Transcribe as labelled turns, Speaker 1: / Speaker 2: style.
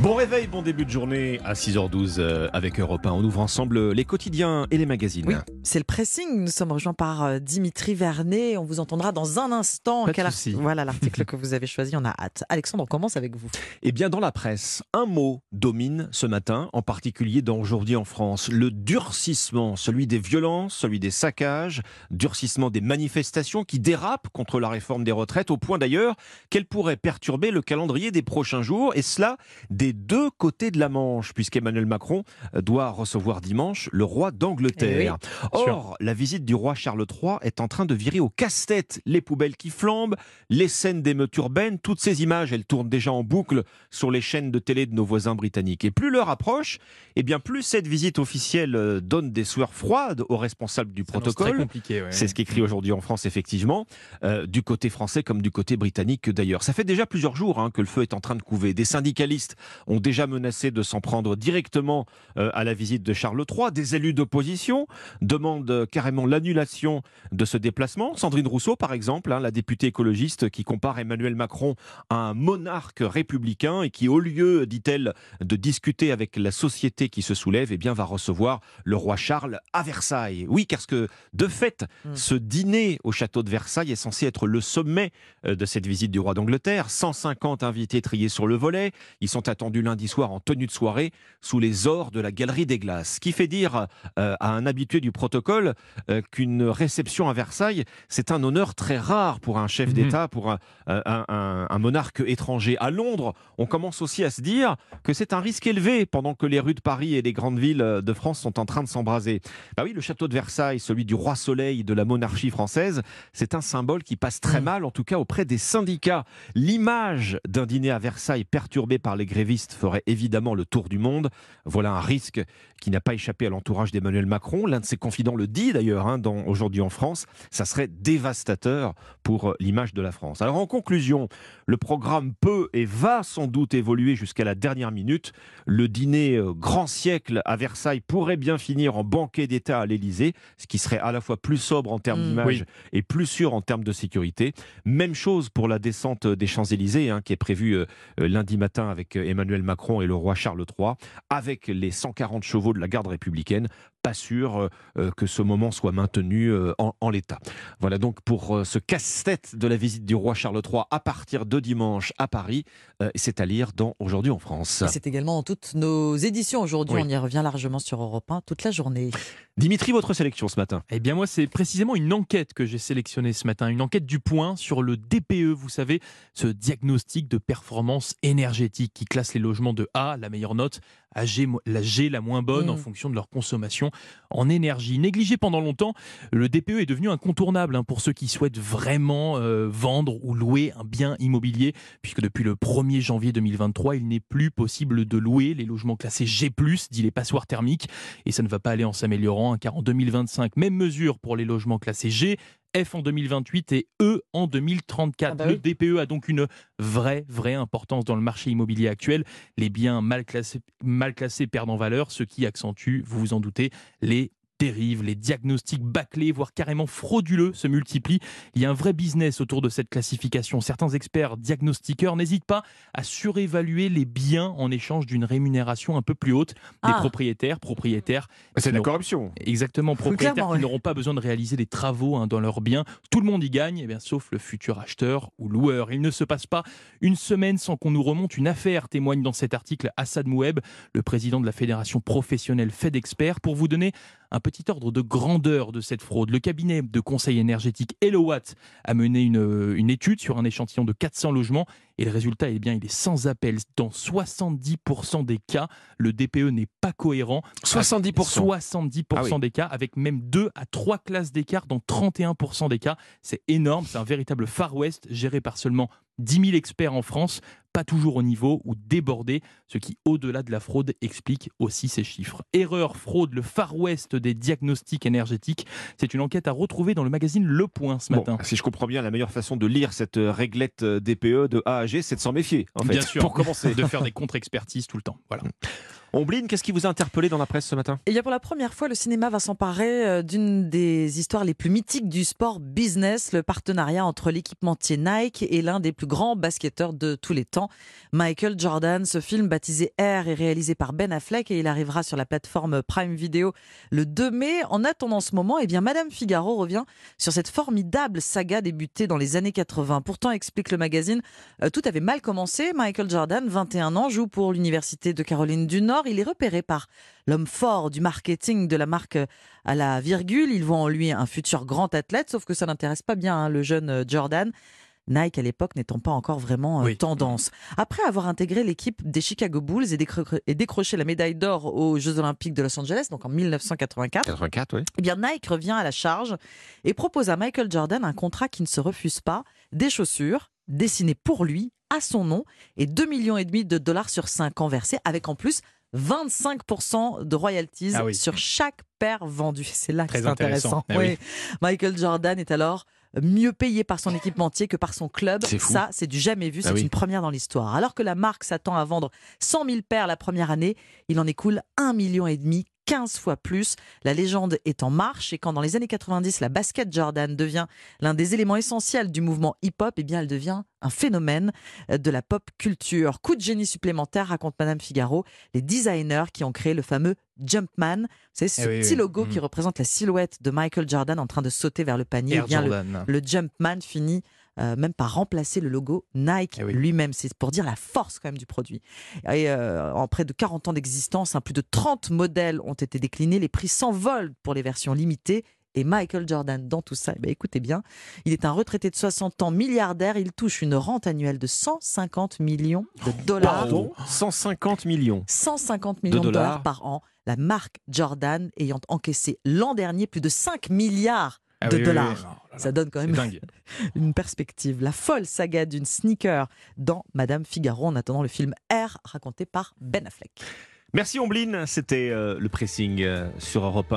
Speaker 1: Bon réveil, bon début de journée à 6h12 euh, avec Europe 1. On ouvre ensemble les quotidiens et les magazines.
Speaker 2: Oui, c'est le pressing. Nous sommes rejoints par euh, Dimitri Vernet. On vous entendra dans un instant. Quel. Voilà l'article que vous avez choisi. On a hâte. Alexandre, on commence avec vous.
Speaker 1: Eh bien, dans la presse, un mot domine ce matin, en particulier dans Aujourd'hui en France. Le durcissement, celui des violences, celui des saccages, durcissement des manifestations qui dérapent contre la réforme des retraites, au point d'ailleurs qu'elle pourrait perturber le calendrier des prochains jours, et cela des deux côtés de la Manche, puisqu'Emmanuel Macron doit recevoir dimanche le roi d'Angleterre. Or, la visite du roi Charles III est en train de virer au casse-tête les poubelles qui flambent, les scènes d'émeutes urbaines, toutes ces images, elles tournent déjà en boucle sur les chaînes de télé de nos voisins britanniques. Et plus l'heure approche, eh bien plus cette visite officielle euh, donne des sueurs froides aux responsables du
Speaker 3: Ça
Speaker 1: protocole.
Speaker 3: compliqué, ouais.
Speaker 1: C'est ce qu'écrit aujourd'hui en France, effectivement, euh, du côté français comme du côté britannique d'ailleurs. Ça fait déjà plusieurs jours hein, que le feu est en train de couver. Des syndicalistes ont déjà menacé de s'en prendre directement euh, à la visite de Charles III. Des élus d'opposition demandent euh, carrément l'annulation de ce déplacement. Sandrine Rousseau, par exemple, hein, la députée écologiste qui compare Emmanuel Macron à un monarque républicain et qui, au lieu, dit-elle, de discuter avec la société qui se soulève, eh bien, va recevoir le roi Charles à Versailles. Oui, parce que, de fait,
Speaker 2: Mm.
Speaker 1: ce dîner au château de Versailles est censé être le sommet euh, de cette visite du roi d'Angleterre. 150 invités triés sur le volet. Ils sont attendus lundi soir en tenue de soirée sous les ors de la Galerie des Glaces. Ce qui fait dire euh, à un habitué du protocole euh, qu'une réception à Versailles, c'est un honneur très rare pour un chef
Speaker 3: Mhm.
Speaker 1: d'État, pour un, un- un- un monarque étranger. À Londres, on commence aussi à se dire que c'est un risque élevé pendant que les rues de Paris et les grandes villes de France sont en train de s'embraser. Bah oui, le château de Versailles, celui du roi soleil de la monarchie française, c'est un symbole qui passe très
Speaker 2: Mm.
Speaker 1: mal, en tout cas auprès des syndicats. L'image d'un dîner à Versailles perturbé par les grévistes ferait évidemment le tour du monde. Voilà un risque qui n'a pas échappé à l'entourage d'Emmanuel Macron. L'un de ses confidents le dit d'ailleurs hein, dans aujourd'hui en France. Ça serait dévastateur pour euh, l'image de la France. Alors en conclusion, le programme peut et va sans doute évoluer jusqu'à la dernière minute. Le dîner euh, grand siècle à Versailles pourrait bien finir en banquet d'État à l'Élysée, ce qui serait à la fois plus sobre en termes
Speaker 2: Mm.
Speaker 1: d'image et plus sûr en termes de sécurité. Même chose pour la descente des Champs-Élysées, hein, qui est prévue euh, lundi matin avec Emmanuel Macron et le roi Charles III, avec les 140 chevaux de la garde républicaine. Pas sûr euh, euh, que ce moment soit maintenu euh, en, en l'état. Voilà donc pour euh, ce casse-tête de la visite du roi Charles III à partir de dimanche à Paris. Euh, c'est à lire dans Aujourd'hui en France.
Speaker 2: C'est également dans toutes nos éditions aujourd'hui.
Speaker 1: Oui.
Speaker 2: On y revient largement sur Europe 1 toute la journée.
Speaker 1: Dimitri, votre sélection ce matin
Speaker 3: Eh bien moi, c'est précisément une enquête que j'ai sélectionnée ce matin, une enquête du point sur le DPE, vous savez, ce diagnostic de performance énergétique qui classe les logements de A, la meilleure note, à G, la G, la moins bonne,
Speaker 2: Mm.
Speaker 3: en fonction de leur consommation en énergie. Négligé pendant longtemps, le DPE est devenu incontournable hein, pour ceux qui souhaitent vraiment euh, vendre ou louer un bien immobilier, puisque depuis le 1er janvier 2023, il n'est plus possible de louer les logements classés G+, dit les passoires thermiques, et ça ne va pas aller en s'améliorant, hein, car en 2025, même mesure pour les logements classés G, F en 2028 et E en 2034.
Speaker 2: Ah bah
Speaker 3: Le. DPE a donc une vraie, vraie importance dans le marché immobilier actuel. Les biens mal classés, mal classés perdent en valeur, ce qui accentue, vous vous en doutez, les dérives, les diagnostics bâclés, voire carrément frauduleux se multiplient. Il y a un vrai business autour de cette classification. Certains experts diagnostiqueurs n'hésitent pas à surévaluer les biens en échange d'une rémunération un peu plus haute des
Speaker 2: Ah.
Speaker 3: propriétaires, propriétaires
Speaker 1: C'est de la corruption.
Speaker 3: Exactement, propriétaires qui n'auront pas besoin de réaliser des travaux hein, dans leurs biens. Tout le monde y gagne, eh bien, sauf le futur acheteur ou loueur. Il ne se passe pas une semaine sans qu'on nous remonte une affaire, témoigne dans cet article Assad Moueb, le président de la fédération professionnelle FedExpert, pour vous donner un petit ordre de grandeur de cette fraude. Le cabinet de conseil énergétique Elowatt a mené une, une étude sur un échantillon de 400 logements et le résultat, eh bien, il est sans appel. Dans 70% des cas, le DPE n'est pas cohérent
Speaker 1: 70%.
Speaker 3: 70%
Speaker 1: Ah oui.
Speaker 3: des cas, avec même 2 à 3 classes d'écart dans 31% des cas. C'est énorme, c'est un véritable Far West géré par seulement 10 000 experts en France, pas toujours au niveau ou débordé, ce qui, au-delà de la fraude, explique aussi ces chiffres. Erreur, fraude, le Far West des diagnostics énergétiques. C'est une enquête à retrouver dans le magazine Le Point ce
Speaker 1: Bon,
Speaker 3: matin.
Speaker 1: si je comprends bien, la meilleure façon de lire cette euh, réglette euh, DPE de A à C'est de s'en méfier, en fait,
Speaker 3: Bien sûr.
Speaker 1: pour commencer.
Speaker 3: De faire des contre-expertises tout le temps. Voilà.
Speaker 1: Ombline, qu'est-ce qui vous a interpellé dans la presse ce matin?
Speaker 2: Il y a pour la première fois, le cinéma va s'emparer euh, d'une des histoires les plus mythiques du sport business, le partenariat entre l'équipementier Nike et l'un des plus grands basketteurs de tous les temps, Michael Jordan. Ce film baptisé Air est réalisé par Ben Affleck et il arrivera sur la plateforme Prime Video le 2 mai. En attendant ce moment, eh bien, Madame Figaro revient sur cette formidable saga débutée dans les années 80. Pourtant, explique le magazine, euh, tout avait mal commencé. Michael Jordan, 21 ans, joue pour l'Université de Caroline du Nord. Il est repéré par l'homme fort du marketing de la marque à la virgule. Il voit en lui un futur grand athlète, sauf que ça n'intéresse pas bien hein, le jeune euh, Jordan. Nike à l'époque n'étant pas encore vraiment euh,
Speaker 3: Oui.
Speaker 2: tendance. Après avoir intégré l'équipe des Chicago Bulls et, décro- et décroché la médaille d'or aux Jeux Olympiques de Los Angeles, donc en 1984,
Speaker 1: 84, oui.
Speaker 2: eh bien Nike revient à la charge et propose à Michael Jordan un contrat qui ne se refuse pas, des chaussures dessinées pour lui, à son nom, et 2 millions et demi de dollars sur 5 ans versés, avec en plus 25% de royalties
Speaker 3: Ah oui.
Speaker 2: sur chaque paire vendue. C'est là que c'est intéressant.
Speaker 3: intéressant. Ah oui.
Speaker 2: Michael Jordan est alors mieux payé par son équipementier que par son club.
Speaker 1: C'est.
Speaker 2: Ça, c'est du jamais vu. C'est
Speaker 1: Ah oui.
Speaker 2: une première dans l'histoire. Alors que la marque s'attend à vendre 100 000 paires la première année, il en écoule 1,5 million et demi 15 fois plus. La légende est en marche et quand dans les années 90, la basket Jordan devient l'un des éléments essentiels du mouvement hip-hop, eh bien elle devient un phénomène euh, de la pop culture. Coup de génie supplémentaire, raconte Madame Figaro, les designers qui ont créé le fameux Jumpman. C'est ce
Speaker 3: Eh oui,
Speaker 2: petit
Speaker 3: oui.
Speaker 2: logo
Speaker 3: Mhm.
Speaker 2: qui représente la silhouette de Michael Jordan en train de sauter vers le panier. Eh bien, le- le Jumpman finit euh, même par remplacer le logo Nike
Speaker 3: Eh oui.
Speaker 2: lui-même. C'est pour dire la force quand même du produit. Et euh, en près de 40 ans d'existence, hein, plus de 30 modèles ont été déclinés. Les prix s'envolent pour les versions limitées. Et Michael Jordan, dans tout ça, eh ben, écoutez bien, il est un retraité de 60 ans, milliardaire. Il touche une rente annuelle de 150 millions de dollars.
Speaker 1: Pardon? 150 millions.
Speaker 2: 150 millions de
Speaker 1: dollars.
Speaker 2: dollars par an. La marque Jordan ayant encaissé l'an dernier plus de 5 milliards
Speaker 3: Ah
Speaker 2: de
Speaker 3: oui,
Speaker 2: dollars.
Speaker 3: oui.
Speaker 2: Ça donne quand même
Speaker 3: dingue.
Speaker 2: une perspective. La folle saga d'une sneaker dans Madame Figaro en attendant le film R raconté par Ben Affleck.
Speaker 1: Merci Ombline, c'était euh, le pressing euh, sur Europe 1.